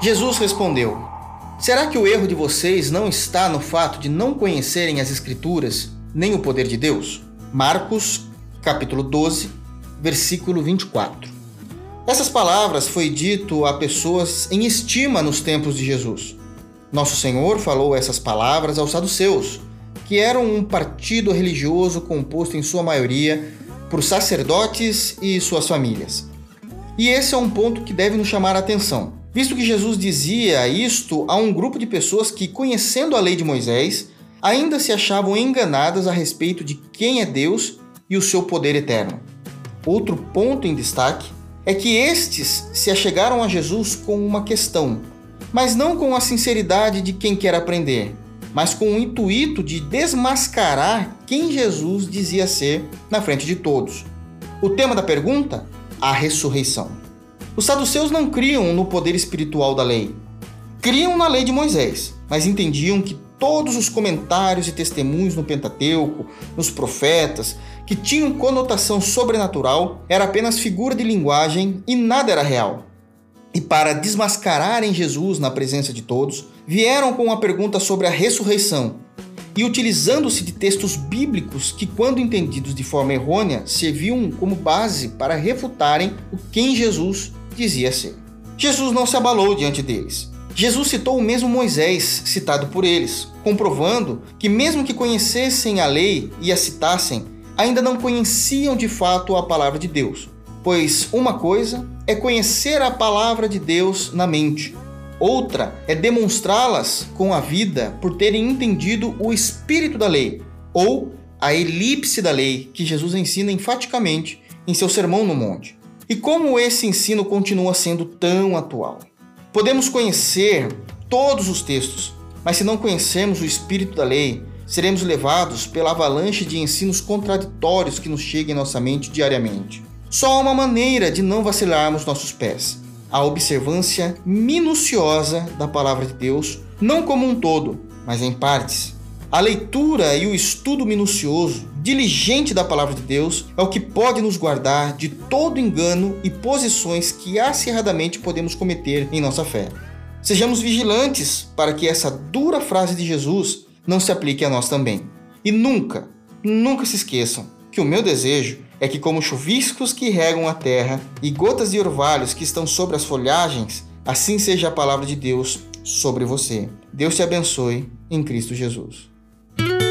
Jesus respondeu: Será que o erro de vocês não está no fato de não conhecerem as Escrituras nem o poder de Deus? Marcos, capítulo 12, versículo 24. Essas palavras foi dito a pessoas em estima nos tempos de Jesus. Nosso Senhor falou essas palavras aos saduceus, que eram um partido religioso composto em sua maioria por sacerdotes e suas famílias. E esse é um ponto que deve nos chamar a atenção, visto que Jesus dizia isto a um grupo de pessoas que, conhecendo a lei de Moisés, ainda se achavam enganadas a respeito de quem é Deus e o seu poder eterno. Outro ponto em destaque é que estes se achegaram a Jesus com uma questão, mas não com a sinceridade de quem quer aprender, mas com o intuito de desmascarar quem Jesus dizia ser na frente de todos. O tema da pergunta? A ressurreição. Os saduceus não criam no poder espiritual da lei. Criam na lei de Moisés, mas entendiam que todos os comentários e testemunhos no Pentateuco, nos profetas, que tinham conotação sobrenatural, era apenas figura de linguagem e nada era real e para desmascararem Jesus na presença de todos, vieram com uma pergunta sobre a ressurreição e utilizando-se de textos bíblicos que, quando entendidos de forma errônea, serviam como base para refutarem o quem Jesus dizia ser. Jesus não se abalou diante deles. Jesus citou o mesmo Moisés citado por eles, comprovando que, mesmo que conhecessem a lei e a citassem, ainda não conheciam de fato a palavra de Deus. Pois uma coisa é conhecer a palavra de Deus na mente, outra é demonstrá-las com a vida por terem entendido o espírito da lei, ou a elipse da lei que Jesus ensina enfaticamente em seu Sermão no Monte. E como esse ensino continua sendo tão atual? Podemos conhecer todos os textos, mas se não conhecermos o espírito da lei, seremos levados pela avalanche de ensinos contraditórios que nos chegam em nossa mente diariamente. Só há uma maneira de não vacilarmos nossos pés: a observância minuciosa da palavra de Deus, não como um todo, mas em partes. A leitura e o estudo minucioso, diligente da palavra de Deus é o que pode nos guardar de todo engano e posições que acirradamente podemos cometer em nossa fé. Sejamos vigilantes para que essa dura frase de Jesus não se aplique a nós também. E nunca, nunca se esqueçam que o meu desejo é que, como chuviscos que regam a terra e gotas de orvalhos que estão sobre as folhagens, assim seja a palavra de Deus sobre você. Deus te abençoe em Cristo Jesus. Thank you.